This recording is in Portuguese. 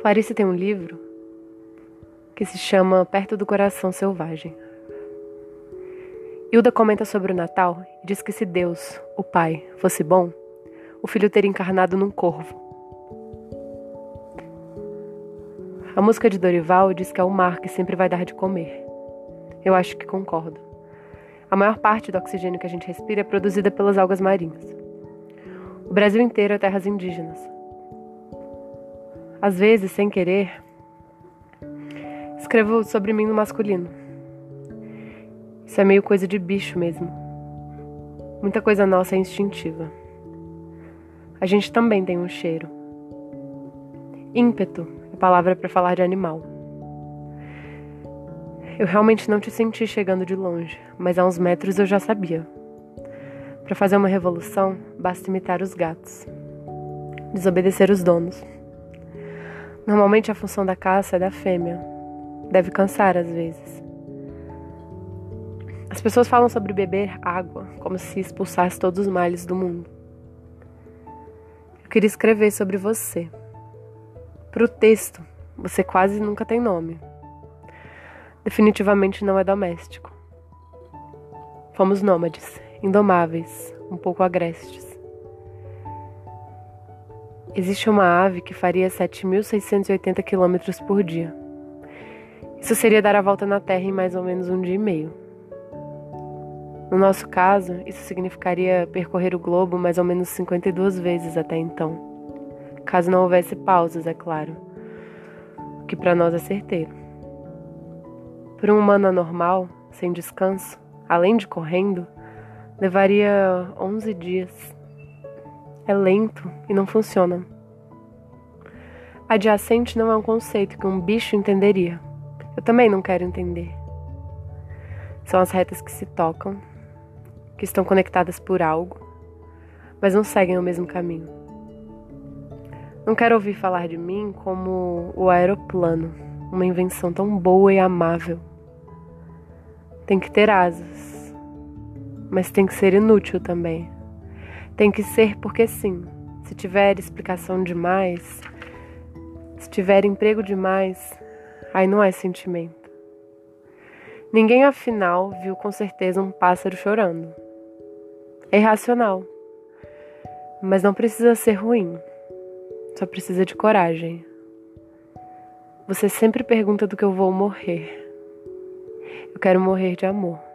Clarice tem um livro que se chama Perto do Coração Selvagem. Hilda comenta sobre o Natal e diz que se Deus, o Pai, fosse bom, o filho teria encarnado num corvo. A música de Dorival diz que é o mar que sempre vai dar de comer. Eu acho que concordo. A maior parte do oxigênio que a gente respira é produzida pelas algas marinhas. O Brasil inteiro é terras indígenas. Às vezes, sem querer, escrevo sobre mim no masculino. Isso é meio coisa de bicho mesmo. Muita coisa nossa é instintiva. A gente também tem um cheiro. Ímpeto é palavra para falar de animal. Eu realmente não te senti chegando de longe, mas a uns metros eu já sabia. Para fazer uma revolução, basta imitar os gatos, desobedecer os donos. Normalmente a função da caça é da fêmea. Deve cansar às vezes. As pessoas falam sobre beber água como se expulsasse todos os males do mundo. Eu queria escrever sobre você. Para o texto, você quase nunca tem nome. Definitivamente não é doméstico. Fomos nômades, indomáveis, um pouco agrestes. Existe uma ave que faria 7.680 km por dia. Isso seria dar a volta na Terra em mais ou menos um dia e meio. No nosso caso, isso significaria percorrer o globo mais ou menos 52 vezes até então. Caso não houvesse pausas, é claro. O que para nós é certeiro. Para um humano anormal, sem descanso, além de correndo, levaria 11 dias. É lento e não funciona. Adjacente não é um conceito que um bicho entenderia. Eu também não quero entender. São as retas que se tocam que estão conectadas por algo, mas não seguem o mesmo caminho. Não quero ouvir falar de mim como o aeroplano, uma invenção tão boa e amável. Tem que ter asas, mas tem que ser inútil também. Tem que ser porque sim. Se tiver explicação demais, se tiver emprego demais, aí não é sentimento. Ninguém afinal viu com certeza um pássaro chorando. É irracional. Mas não precisa ser ruim. Só precisa de coragem. Você sempre pergunta do que eu vou morrer. Eu quero morrer de amor.